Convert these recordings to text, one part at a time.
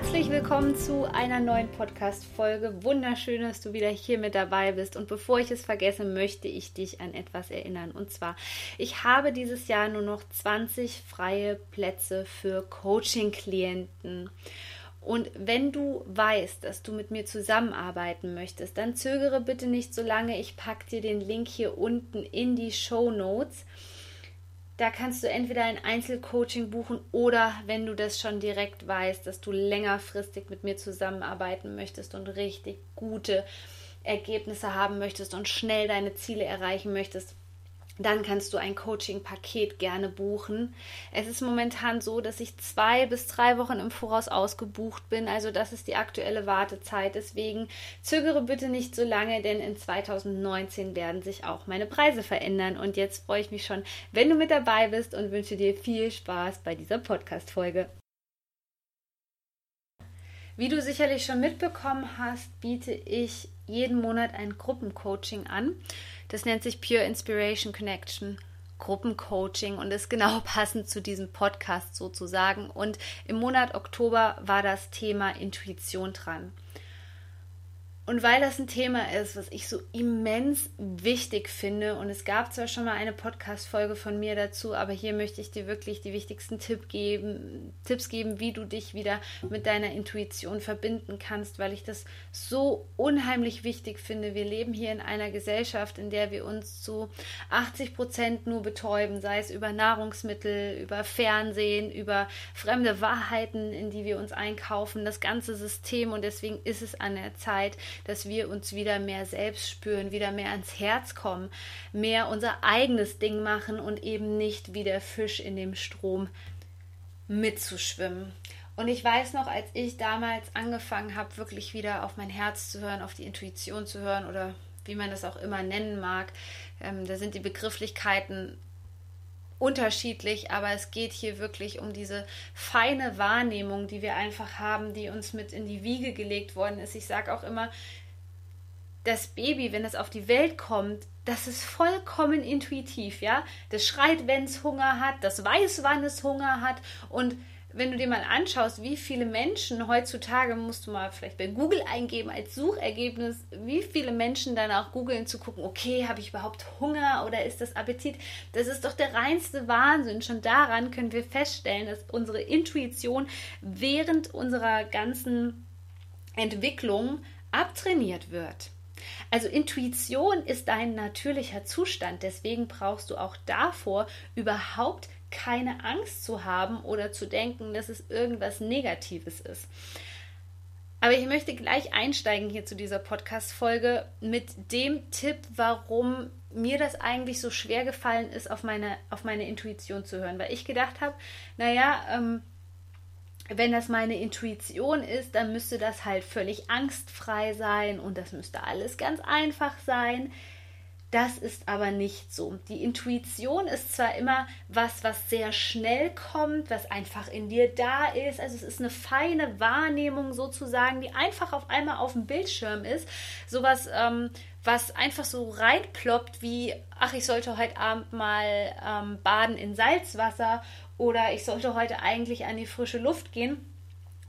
Herzlich willkommen zu einer neuen Podcast-Folge. Wunderschön, dass du wieder hier mit dabei bist. Und bevor ich es vergesse, möchte ich dich an etwas erinnern. Und zwar, ich habe dieses Jahr nur noch 20 freie Plätze für Coaching-Klienten. Und wenn du weißt, dass du mit mir zusammenarbeiten möchtest, dann zögere bitte nicht so lange. Ich packe dir den Link hier unten in die Show Notes. Da kannst du entweder ein Einzelcoaching buchen oder wenn du das schon direkt weißt, dass du längerfristig mit mir zusammenarbeiten möchtest und richtig gute Ergebnisse haben möchtest und schnell deine Ziele erreichen möchtest, dann kannst du ein Coaching-Paket gerne buchen. Es ist momentan so, dass ich zwei bis drei Wochen im Voraus ausgebucht bin. Also das ist die aktuelle Wartezeit. Deswegen zögere bitte nicht so lange, denn in 2019 werden sich auch meine Preise verändern. Und jetzt freue ich mich schon, wenn du mit dabei bist und wünsche dir viel Spaß bei dieser Podcast-Folge. Wie du sicherlich schon mitbekommen hast, biete ich jeden Monat ein Gruppencoaching an. Das nennt sich Pure Inspiration Connection. Gruppencoaching und ist genau passend zu diesem Podcast sozusagen. Und im Monat Oktober war das Thema Intuition dran. Und weil das ein Thema ist, was ich so immens wichtig finde, und es gab zwar schon mal eine Podcast-Folge von mir dazu, aber hier möchte ich dir wirklich die wichtigsten Tipp geben, Tipps geben, wie du dich wieder mit deiner Intuition verbinden kannst, weil ich das so unheimlich wichtig finde. Wir leben hier in einer Gesellschaft, in der wir uns zu 80 Prozent nur betäuben, sei es über Nahrungsmittel, über Fernsehen, über fremde Wahrheiten, in die wir uns einkaufen, das ganze System. Und deswegen ist es an der Zeit, dass wir uns wieder mehr selbst spüren, wieder mehr ans Herz kommen, mehr unser eigenes Ding machen und eben nicht wie der Fisch in dem Strom mitzuschwimmen. Und ich weiß noch, als ich damals angefangen habe, wirklich wieder auf mein Herz zu hören, auf die Intuition zu hören oder wie man das auch immer nennen mag, ähm, da sind die Begrifflichkeiten unterschiedlich, aber es geht hier wirklich um diese feine Wahrnehmung, die wir einfach haben, die uns mit in die Wiege gelegt worden ist. Ich sage auch immer, das Baby, wenn es auf die Welt kommt, das ist vollkommen intuitiv, ja. Das schreit, wenn es Hunger hat, das weiß, wann es Hunger hat und wenn du dir mal anschaust, wie viele Menschen heutzutage, musst du mal vielleicht bei Google eingeben als Suchergebnis, wie viele Menschen dann auch googeln zu gucken, okay, habe ich überhaupt Hunger oder ist das Appetit? Das ist doch der reinste Wahnsinn. Schon daran können wir feststellen, dass unsere Intuition während unserer ganzen Entwicklung abtrainiert wird. Also Intuition ist dein natürlicher Zustand, deswegen brauchst du auch davor überhaupt keine Angst zu haben oder zu denken, dass es irgendwas Negatives ist. Aber ich möchte gleich einsteigen hier zu dieser Podcast-Folge mit dem Tipp, warum mir das eigentlich so schwer gefallen ist, auf meine, auf meine Intuition zu hören. Weil ich gedacht habe, naja, ähm, wenn das meine Intuition ist, dann müsste das halt völlig angstfrei sein und das müsste alles ganz einfach sein. Das ist aber nicht so. Die Intuition ist zwar immer was, was sehr schnell kommt, was einfach in dir da ist. Also es ist eine feine Wahrnehmung sozusagen, die einfach auf einmal auf dem Bildschirm ist. Sowas, ähm, was einfach so reinploppt wie, ach, ich sollte heute Abend mal ähm, baden in Salzwasser oder ich sollte heute eigentlich an die frische Luft gehen.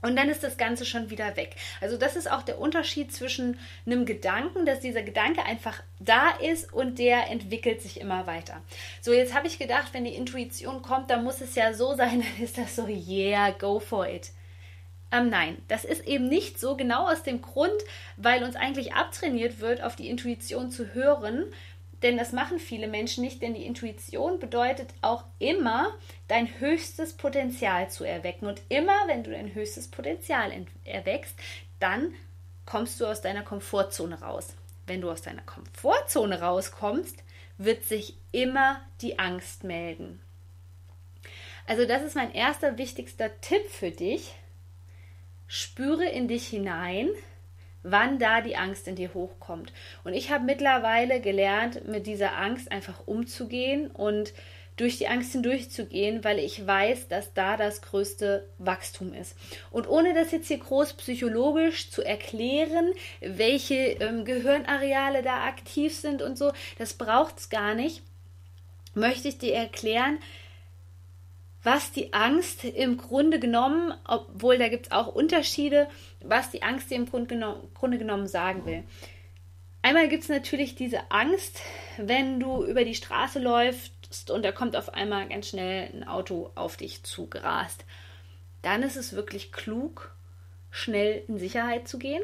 Und dann ist das Ganze schon wieder weg. Also das ist auch der Unterschied zwischen einem Gedanken, dass dieser Gedanke einfach da ist und der entwickelt sich immer weiter. So, jetzt habe ich gedacht, wenn die Intuition kommt, dann muss es ja so sein, dann ist das so, yeah, go for it. Ähm, nein, das ist eben nicht so, genau aus dem Grund, weil uns eigentlich abtrainiert wird, auf die Intuition zu hören denn das machen viele Menschen nicht, denn die Intuition bedeutet auch immer, dein höchstes Potenzial zu erwecken. Und immer, wenn du dein höchstes Potenzial erweckst, dann kommst du aus deiner Komfortzone raus. Wenn du aus deiner Komfortzone rauskommst, wird sich immer die Angst melden. Also das ist mein erster wichtigster Tipp für dich. Spüre in dich hinein, wann da die Angst in dir hochkommt. Und ich habe mittlerweile gelernt, mit dieser Angst einfach umzugehen und durch die Angst hindurchzugehen, weil ich weiß, dass da das größte Wachstum ist. Und ohne das jetzt hier groß psychologisch zu erklären, welche ähm, Gehirnareale da aktiv sind und so, das braucht es gar nicht, möchte ich dir erklären, was die Angst im Grunde genommen, obwohl da gibt es auch Unterschiede, was die Angst dir im Grunde genommen, Grunde genommen sagen will. Einmal gibt es natürlich diese Angst, wenn du über die Straße läufst und da kommt auf einmal ganz schnell ein Auto auf dich zugerast. Dann ist es wirklich klug, schnell in Sicherheit zu gehen.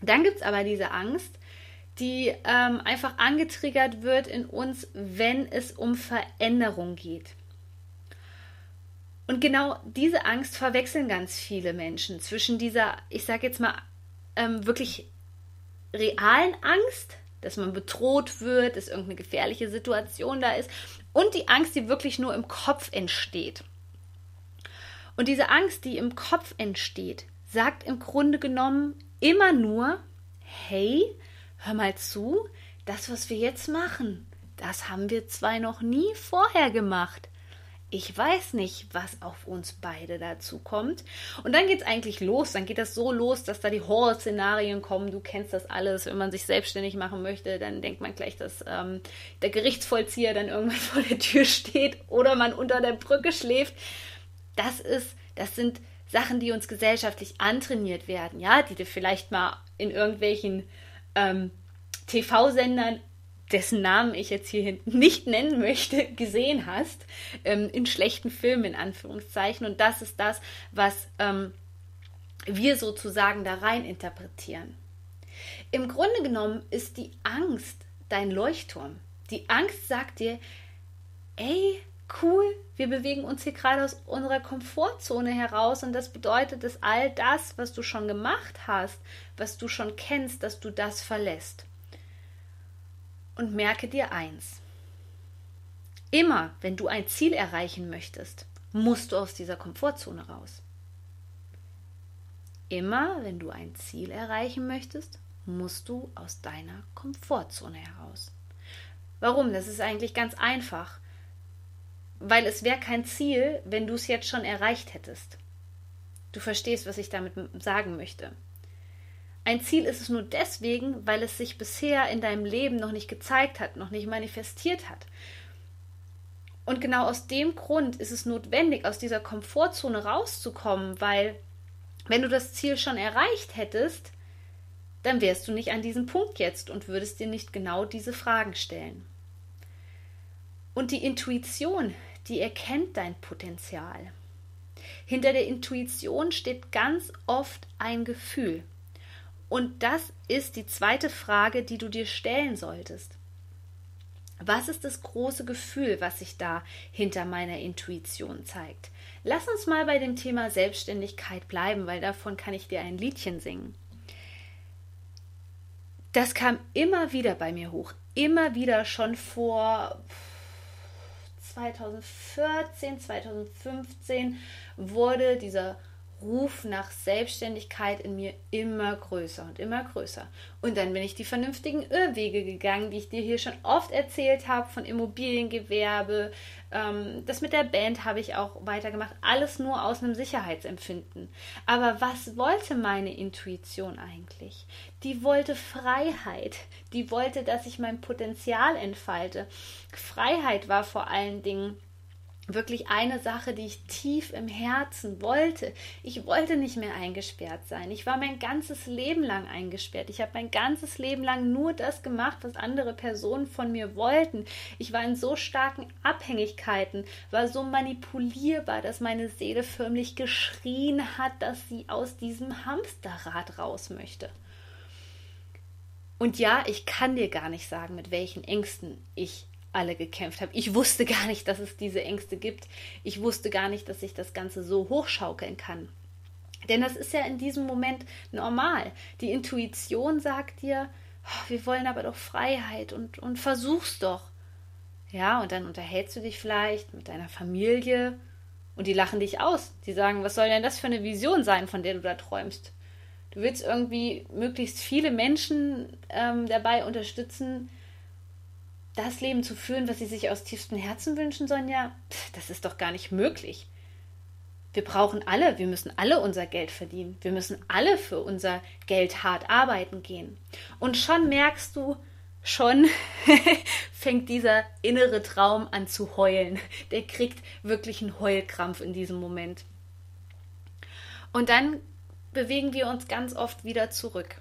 Dann gibt es aber diese Angst, die ähm, einfach angetriggert wird in uns, wenn es um Veränderung geht. Und genau diese Angst verwechseln ganz viele Menschen zwischen dieser, ich sage jetzt mal, ähm, wirklich realen Angst, dass man bedroht wird, dass irgendeine gefährliche Situation da ist, und die Angst, die wirklich nur im Kopf entsteht. Und diese Angst, die im Kopf entsteht, sagt im Grunde genommen immer nur, hey, hör mal zu, das, was wir jetzt machen, das haben wir zwar noch nie vorher gemacht ich weiß nicht, was auf uns beide dazu kommt. Und dann geht es eigentlich los. Dann geht das so los, dass da die Horror-Szenarien kommen. Du kennst das alles. Wenn man sich selbstständig machen möchte, dann denkt man gleich, dass ähm, der Gerichtsvollzieher dann irgendwann vor der Tür steht oder man unter der Brücke schläft. Das ist, das sind Sachen, die uns gesellschaftlich antrainiert werden, ja, die du vielleicht mal in irgendwelchen ähm, TV-Sendern dessen Namen ich jetzt hier nicht nennen möchte, gesehen hast, ähm, in schlechten Filmen in Anführungszeichen. Und das ist das, was ähm, wir sozusagen da rein interpretieren. Im Grunde genommen ist die Angst dein Leuchtturm. Die Angst sagt dir, ey, cool, wir bewegen uns hier gerade aus unserer Komfortzone heraus und das bedeutet, dass all das, was du schon gemacht hast, was du schon kennst, dass du das verlässt. Und merke dir eins. Immer, wenn du ein Ziel erreichen möchtest, musst du aus dieser Komfortzone raus. Immer, wenn du ein Ziel erreichen möchtest, musst du aus deiner Komfortzone heraus. Warum? Das ist eigentlich ganz einfach. Weil es wäre kein Ziel, wenn du es jetzt schon erreicht hättest. Du verstehst, was ich damit sagen möchte. Ein Ziel ist es nur deswegen, weil es sich bisher in deinem Leben noch nicht gezeigt hat, noch nicht manifestiert hat. Und genau aus dem Grund ist es notwendig, aus dieser Komfortzone rauszukommen, weil wenn du das Ziel schon erreicht hättest, dann wärst du nicht an diesem Punkt jetzt und würdest dir nicht genau diese Fragen stellen. Und die Intuition, die erkennt dein Potenzial. Hinter der Intuition steht ganz oft ein Gefühl. Und das ist die zweite Frage, die du dir stellen solltest. Was ist das große Gefühl, was sich da hinter meiner Intuition zeigt? Lass uns mal bei dem Thema Selbstständigkeit bleiben, weil davon kann ich dir ein Liedchen singen. Das kam immer wieder bei mir hoch, immer wieder schon vor 2014, 2015 wurde dieser Ruf nach Selbstständigkeit in mir immer größer und immer größer. Und dann bin ich die vernünftigen Irrwege gegangen, die ich dir hier schon oft erzählt habe, von Immobiliengewerbe. Ähm, das mit der Band habe ich auch weitergemacht. Alles nur aus einem Sicherheitsempfinden. Aber was wollte meine Intuition eigentlich? Die wollte Freiheit. Die wollte, dass ich mein Potenzial entfalte. Freiheit war vor allen Dingen wirklich eine Sache, die ich tief im Herzen wollte. Ich wollte nicht mehr eingesperrt sein. Ich war mein ganzes Leben lang eingesperrt. Ich habe mein ganzes Leben lang nur das gemacht, was andere Personen von mir wollten. Ich war in so starken Abhängigkeiten, war so manipulierbar, dass meine Seele förmlich geschrien hat, dass sie aus diesem Hamsterrad raus möchte. Und ja, ich kann dir gar nicht sagen, mit welchen Ängsten ich alle gekämpft habe. Ich wusste gar nicht, dass es diese Ängste gibt. Ich wusste gar nicht, dass ich das Ganze so hochschaukeln kann. Denn das ist ja in diesem Moment normal. Die Intuition sagt dir, oh, wir wollen aber doch Freiheit und, und versuch's doch. Ja, und dann unterhältst du dich vielleicht mit deiner Familie und die lachen dich aus. Die sagen, was soll denn das für eine Vision sein, von der du da träumst? Du willst irgendwie möglichst viele Menschen ähm, dabei unterstützen, das Leben zu führen, was sie sich aus tiefstem Herzen wünschen, Sonja. Pff, das ist doch gar nicht möglich. Wir brauchen alle, wir müssen alle unser Geld verdienen. Wir müssen alle für unser Geld hart arbeiten gehen. Und schon merkst du, schon fängt dieser innere Traum an zu heulen. Der kriegt wirklich einen Heulkrampf in diesem Moment. Und dann bewegen wir uns ganz oft wieder zurück.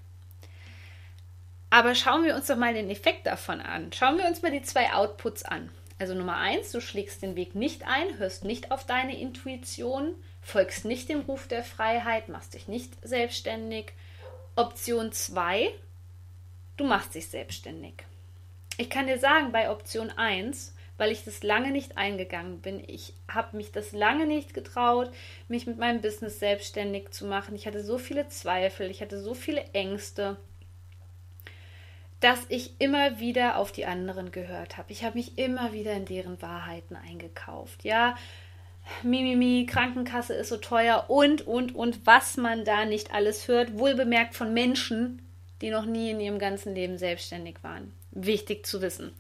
Aber schauen wir uns doch mal den Effekt davon an. Schauen wir uns mal die zwei Outputs an. Also Nummer eins, du schlägst den Weg nicht ein, hörst nicht auf deine Intuition, folgst nicht dem Ruf der Freiheit, machst dich nicht selbstständig. Option zwei, du machst dich selbstständig. Ich kann dir sagen, bei Option 1, weil ich das lange nicht eingegangen bin, ich habe mich das lange nicht getraut, mich mit meinem Business selbstständig zu machen. Ich hatte so viele Zweifel, ich hatte so viele Ängste, dass ich immer wieder auf die anderen gehört habe. Ich habe mich immer wieder in deren Wahrheiten eingekauft. Ja, Mimimi, Krankenkasse ist so teuer und, und, und, was man da nicht alles hört, wohlbemerkt von Menschen, die noch nie in ihrem ganzen Leben selbstständig waren. Wichtig zu wissen.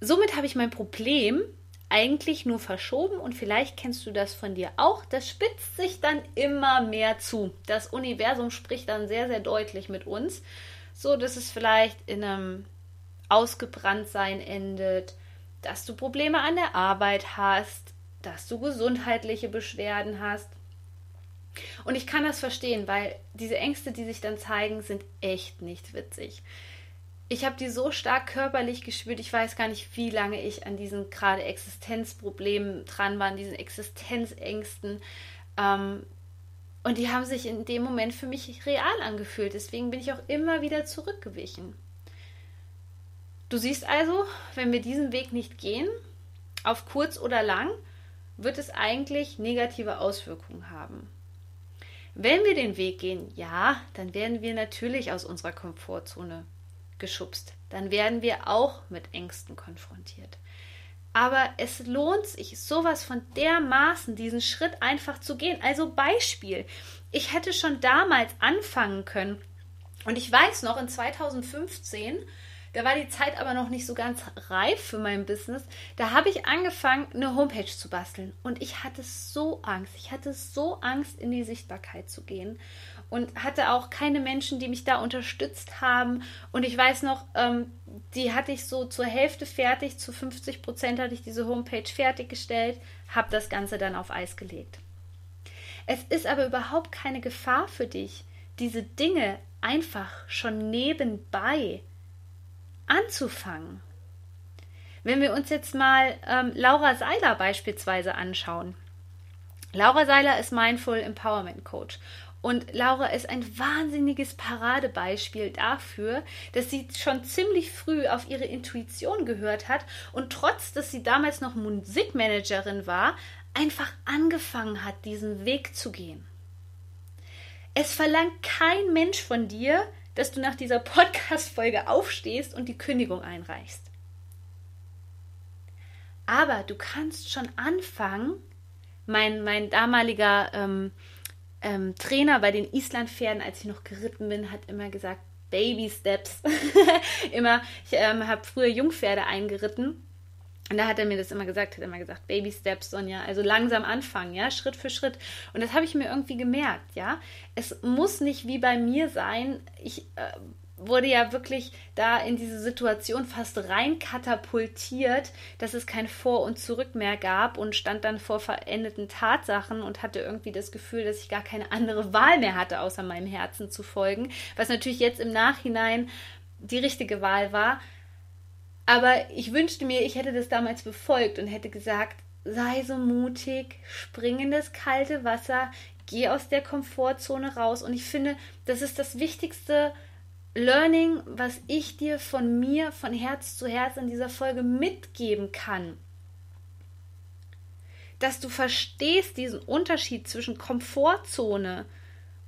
Somit habe ich mein Problem eigentlich nur verschoben und vielleicht kennst du das von dir auch. Das spitzt sich dann immer mehr zu. Das Universum spricht dann sehr, sehr deutlich mit uns, so dass es vielleicht in einem Ausgebranntsein endet, dass du Probleme an der Arbeit hast, dass du gesundheitliche Beschwerden hast. Und ich kann das verstehen, weil diese Ängste, die sich dann zeigen, sind echt nicht witzig. Ich habe die so stark körperlich gespürt, ich weiß gar nicht, wie lange ich an diesen gerade Existenzproblemen dran war, an diesen Existenzängsten. Ähm, und die haben sich in dem Moment für mich real angefühlt. Deswegen bin ich auch immer wieder zurückgewichen. Du siehst also, wenn wir diesen Weg nicht gehen, auf kurz oder lang, wird es eigentlich negative Auswirkungen haben. Wenn wir den Weg gehen, ja, dann werden wir natürlich aus unserer Komfortzone geschubst. Dann werden wir auch mit Ängsten konfrontiert. Aber es lohnt sich sowas von dermaßen, diesen Schritt einfach zu gehen. Also Beispiel, ich hätte schon damals anfangen können. Und ich weiß noch, in 2015 da war die Zeit aber noch nicht so ganz reif für mein Business. Da habe ich angefangen, eine Homepage zu basteln. Und ich hatte so Angst. Ich hatte so Angst, in die Sichtbarkeit zu gehen. Und hatte auch keine Menschen, die mich da unterstützt haben. Und ich weiß noch, ähm, die hatte ich so zur Hälfte fertig. Zu 50 Prozent hatte ich diese Homepage fertiggestellt. Habe das Ganze dann auf Eis gelegt. Es ist aber überhaupt keine Gefahr für dich, diese Dinge einfach schon nebenbei anzufangen. Wenn wir uns jetzt mal ähm, Laura Seiler beispielsweise anschauen. Laura Seiler ist Mindful Empowerment Coach und Laura ist ein wahnsinniges Paradebeispiel dafür, dass sie schon ziemlich früh auf ihre Intuition gehört hat und trotz, dass sie damals noch Musikmanagerin war, einfach angefangen hat, diesen Weg zu gehen. Es verlangt kein Mensch von dir, dass du nach dieser Podcast-Folge aufstehst und die Kündigung einreichst. Aber du kannst schon anfangen. Mein, mein damaliger ähm, ähm, Trainer bei den Islandpferden, als ich noch geritten bin, hat immer gesagt, Baby Steps. immer, ich ähm, habe früher Jungpferde eingeritten und da hat er mir das immer gesagt, hat er immer gesagt, Baby Steps, Sonja, also langsam anfangen, ja, Schritt für Schritt. Und das habe ich mir irgendwie gemerkt, ja. Es muss nicht wie bei mir sein. Ich äh, wurde ja wirklich da in diese Situation fast rein katapultiert, dass es kein Vor und Zurück mehr gab und stand dann vor verendeten Tatsachen und hatte irgendwie das Gefühl, dass ich gar keine andere Wahl mehr hatte, außer meinem Herzen zu folgen, was natürlich jetzt im Nachhinein die richtige Wahl war. Aber ich wünschte mir, ich hätte das damals befolgt und hätte gesagt, sei so mutig, spring in das kalte Wasser, geh aus der Komfortzone raus. Und ich finde, das ist das wichtigste Learning, was ich dir von mir, von Herz zu Herz in dieser Folge mitgeben kann. Dass du verstehst diesen Unterschied zwischen Komfortzone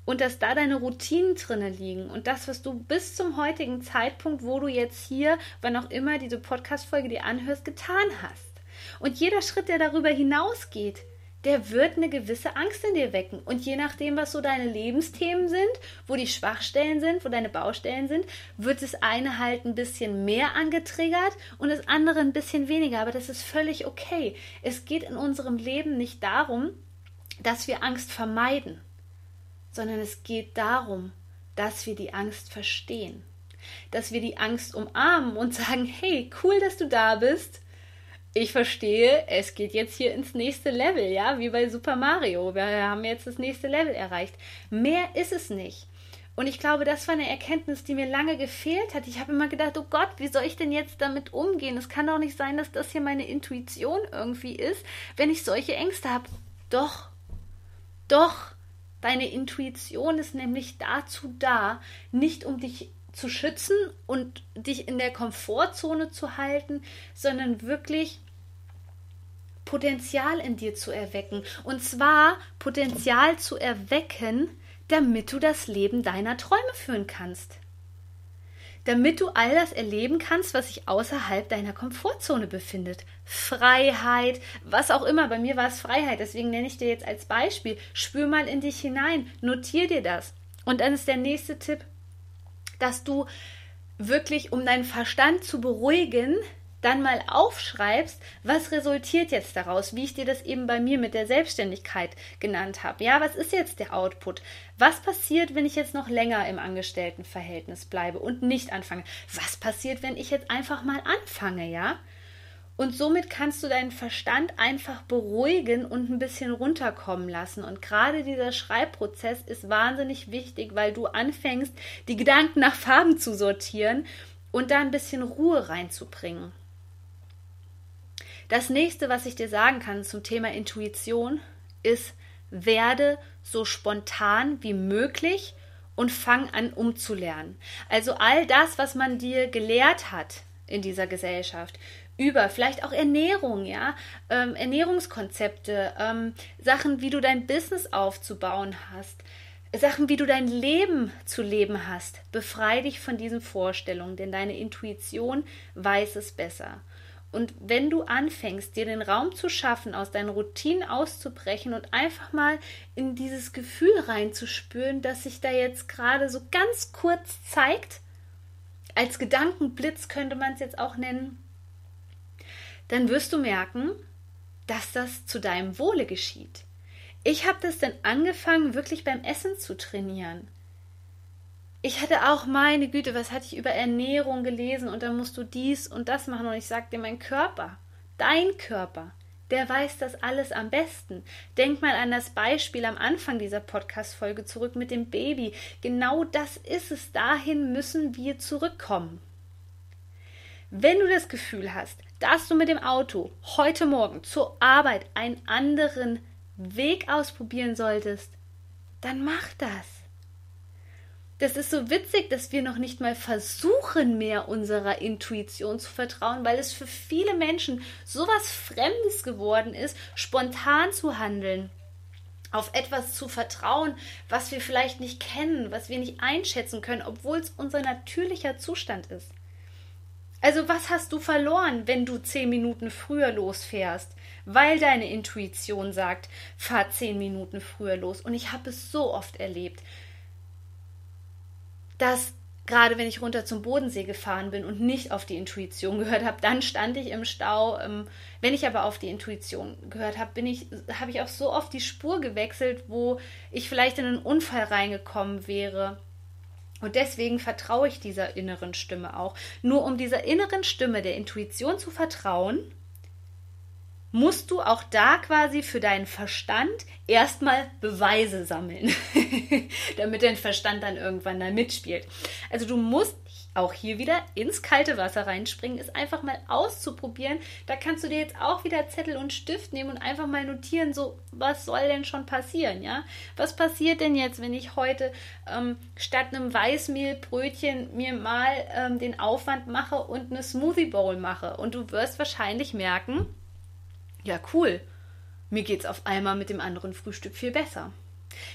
und dass da deine Routinen drinne liegen und das, was du bis zum heutigen Zeitpunkt, wo du jetzt hier, wann auch immer diese Podcast-Folge dir anhörst, getan hast. Und jeder Schritt, der darüber hinausgeht, der wird eine gewisse Angst in dir wecken. Und je nachdem, was so deine Lebensthemen sind, wo die Schwachstellen sind, wo deine Baustellen sind, wird das eine halt ein bisschen mehr angetriggert und das andere ein bisschen weniger. Aber das ist völlig okay. Es geht in unserem Leben nicht darum, dass wir Angst vermeiden, sondern es geht darum, dass wir die Angst verstehen. Dass wir die Angst umarmen und sagen, hey, cool, dass du da bist ich verstehe, es geht jetzt hier ins nächste Level, ja, wie bei Super Mario. Wir haben jetzt das nächste Level erreicht. Mehr ist es nicht. Und ich glaube, das war eine Erkenntnis, die mir lange gefehlt hat. Ich habe immer gedacht, oh Gott, wie soll ich denn jetzt damit umgehen? Es kann doch nicht sein, dass das hier meine Intuition irgendwie ist, wenn ich solche Ängste habe. Doch, doch, deine Intuition ist nämlich dazu da, nicht um dich zu schützen und dich in der Komfortzone zu halten, sondern wirklich Potenzial in dir zu erwecken. Und zwar Potenzial zu erwecken, damit du das Leben deiner Träume führen kannst. Damit du all das erleben kannst, was sich außerhalb deiner Komfortzone befindet. Freiheit, was auch immer. Bei mir war es Freiheit, deswegen nenne ich dir jetzt als Beispiel. Spür mal in dich hinein, notier dir das. Und dann ist der nächste Tipp, dass du wirklich, um deinen Verstand zu beruhigen, dann mal aufschreibst, was resultiert jetzt daraus, wie ich dir das eben bei mir mit der Selbstständigkeit genannt habe. Ja, was ist jetzt der Output? Was passiert, wenn ich jetzt noch länger im Angestelltenverhältnis bleibe und nicht anfange? Was passiert, wenn ich jetzt einfach mal anfange, ja? Und somit kannst du deinen Verstand einfach beruhigen und ein bisschen runterkommen lassen. Und gerade dieser Schreibprozess ist wahnsinnig wichtig, weil du anfängst, die Gedanken nach Farben zu sortieren und da ein bisschen Ruhe reinzubringen. Das nächste, was ich dir sagen kann zum Thema Intuition, ist, werde so spontan wie möglich und fang an umzulernen. Also all das, was man dir gelehrt hat in dieser Gesellschaft, über vielleicht auch Ernährung, ja, ähm, Ernährungskonzepte, ähm, Sachen, wie du dein Business aufzubauen hast, Sachen, wie du dein Leben zu leben hast. Befrei dich von diesen Vorstellungen, denn deine Intuition weiß es besser. Und wenn du anfängst, dir den Raum zu schaffen, aus deinen Routinen auszubrechen und einfach mal in dieses Gefühl reinzuspüren, das sich da jetzt gerade so ganz kurz zeigt, als Gedankenblitz könnte man es jetzt auch nennen, dann wirst du merken, dass das zu deinem Wohle geschieht. Ich habe das dann angefangen, wirklich beim Essen zu trainieren ich hatte auch meine Güte, was hatte ich über Ernährung gelesen und dann musst du dies und das machen und ich sagte dir, mein Körper, dein Körper, der weiß das alles am besten. Denk mal an das Beispiel am Anfang dieser Podcast-Folge zurück mit dem Baby. Genau das ist es. Dahin müssen wir zurückkommen. Wenn du das Gefühl hast, dass du mit dem Auto heute Morgen zur Arbeit einen anderen Weg ausprobieren solltest, dann mach das das ist so witzig, dass wir noch nicht mal versuchen, mehr unserer Intuition zu vertrauen, weil es für viele Menschen so was Fremdes geworden ist, spontan zu handeln, auf etwas zu vertrauen, was wir vielleicht nicht kennen, was wir nicht einschätzen können, obwohl es unser natürlicher Zustand ist. Also was hast du verloren, wenn du zehn Minuten früher losfährst, weil deine Intuition sagt, fahr zehn Minuten früher los. Und ich habe es so oft erlebt, dass gerade wenn ich runter zum Bodensee gefahren bin und nicht auf die Intuition gehört habe, dann stand ich im Stau. Ähm, wenn ich aber auf die Intuition gehört habe, bin ich, habe ich auch so oft die Spur gewechselt, wo ich vielleicht in einen Unfall reingekommen wäre. Und deswegen vertraue ich dieser inneren Stimme auch. Nur um dieser inneren Stimme der Intuition zu vertrauen, musst du auch da quasi für deinen Verstand erstmal Beweise sammeln, damit dein Verstand dann irgendwann da mitspielt. Also du musst auch hier wieder ins kalte Wasser reinspringen, ist einfach mal auszuprobieren. Da kannst du dir jetzt auch wieder Zettel und Stift nehmen und einfach mal notieren, so was soll denn schon passieren, ja? Was passiert denn jetzt, wenn ich heute ähm, statt einem Weißmehlbrötchen mir mal ähm, den Aufwand mache und eine Smoothie Bowl mache? Und du wirst wahrscheinlich merken, ja, cool. Mir geht's auf einmal mit dem anderen Frühstück viel besser.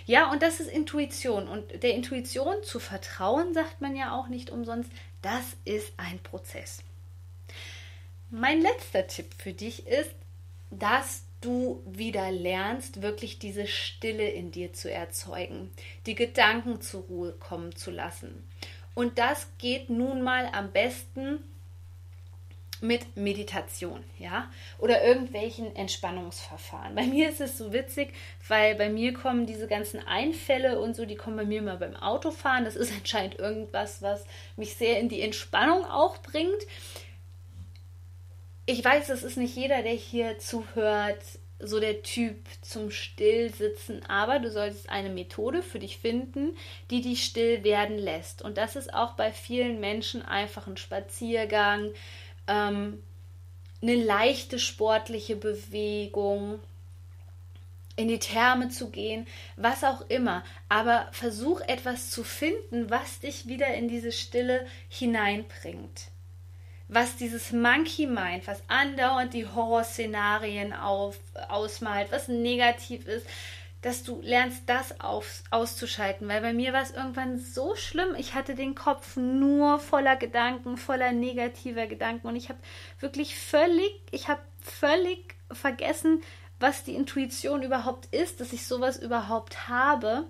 Ja, und das ist Intuition. Und der Intuition zu vertrauen, sagt man ja auch nicht umsonst, das ist ein Prozess. Mein letzter Tipp für dich ist, dass du wieder lernst, wirklich diese Stille in dir zu erzeugen, die Gedanken zur Ruhe kommen zu lassen. Und das geht nun mal am besten mit Meditation, ja, oder irgendwelchen Entspannungsverfahren. Bei mir ist es so witzig, weil bei mir kommen diese ganzen Einfälle und so, die kommen bei mir immer beim Autofahren. Das ist anscheinend irgendwas, was mich sehr in die Entspannung auch bringt. Ich weiß, es ist nicht jeder, der hier zuhört, so der Typ zum Stillsitzen, aber du solltest eine Methode für dich finden, die dich still werden lässt. Und das ist auch bei vielen Menschen einfach ein Spaziergang, ähm, eine leichte sportliche Bewegung, in die Therme zu gehen, was auch immer. Aber versuch etwas zu finden, was dich wieder in diese Stille hineinbringt. Was dieses Monkey Mind, was andauernd die Horrorszenarien auf, ausmalt, was negativ ist, dass du lernst, das auf, auszuschalten. Weil bei mir war es irgendwann so schlimm. Ich hatte den Kopf nur voller Gedanken, voller negativer Gedanken. Und ich habe wirklich völlig, ich habe völlig vergessen, was die Intuition überhaupt ist, dass ich sowas überhaupt habe.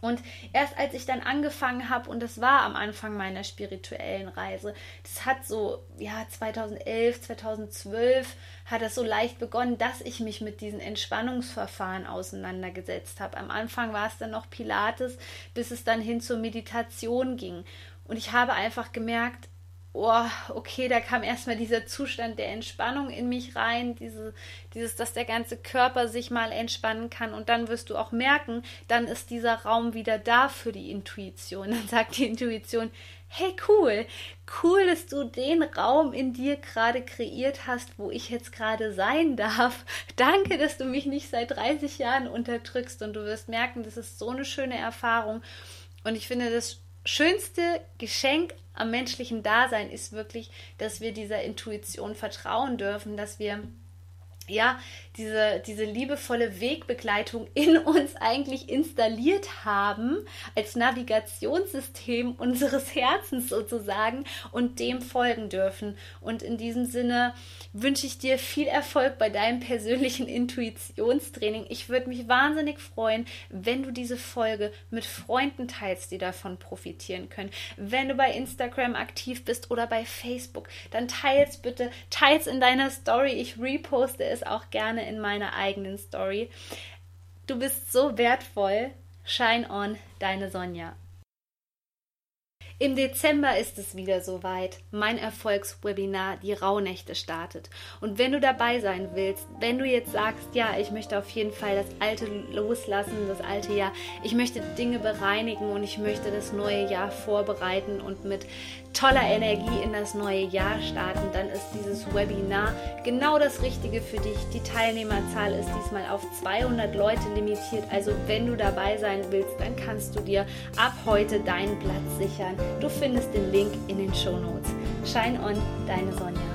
Und erst als ich dann angefangen habe, und das war am Anfang meiner spirituellen Reise, das hat so, ja, 2011, 2012 hat das so leicht begonnen, dass ich mich mit diesen Entspannungsverfahren auseinandergesetzt habe. Am Anfang war es dann noch Pilates, bis es dann hin zur Meditation ging. Und ich habe einfach gemerkt, oh, okay, da kam erstmal dieser Zustand der Entspannung in mich rein, diese, dieses, dass der ganze Körper sich mal entspannen kann und dann wirst du auch merken, dann ist dieser Raum wieder da für die Intuition. Dann sagt die Intuition, hey cool, cool, dass du den Raum in dir gerade kreiert hast, wo ich jetzt gerade sein darf. Danke, dass du mich nicht seit 30 Jahren unterdrückst und du wirst merken, das ist so eine schöne Erfahrung. Und ich finde das schönste Geschenk am menschlichen Dasein ist wirklich, dass wir dieser Intuition vertrauen dürfen, dass wir ja, diese, diese liebevolle Wegbegleitung in uns eigentlich installiert haben, als Navigationssystem unseres Herzens sozusagen und dem folgen dürfen. Und in diesem Sinne wünsche ich dir viel Erfolg bei deinem persönlichen Intuitionstraining. Ich würde mich wahnsinnig freuen, wenn du diese Folge mit Freunden teilst, die davon profitieren können. Wenn du bei Instagram aktiv bist oder bei Facebook, dann teils bitte, teils in deiner Story. Ich reposte es auch gerne in meiner eigenen Story. Du bist so wertvoll. Shine on, deine Sonja. Im Dezember ist es wieder soweit. Mein Erfolgswebinar, die Rauhnächte, startet. Und wenn du dabei sein willst, wenn du jetzt sagst, ja, ich möchte auf jeden Fall das Alte loslassen, das alte Jahr, ich möchte Dinge bereinigen und ich möchte das neue Jahr vorbereiten und mit toller Energie in das neue Jahr starten, dann ist dieses Webinar genau das Richtige für dich. Die Teilnehmerzahl ist diesmal auf 200 Leute limitiert. Also wenn du dabei sein willst, dann kannst du dir ab heute deinen Platz sichern. Du findest den Link in den Show Notes. Shine on, deine Sonja.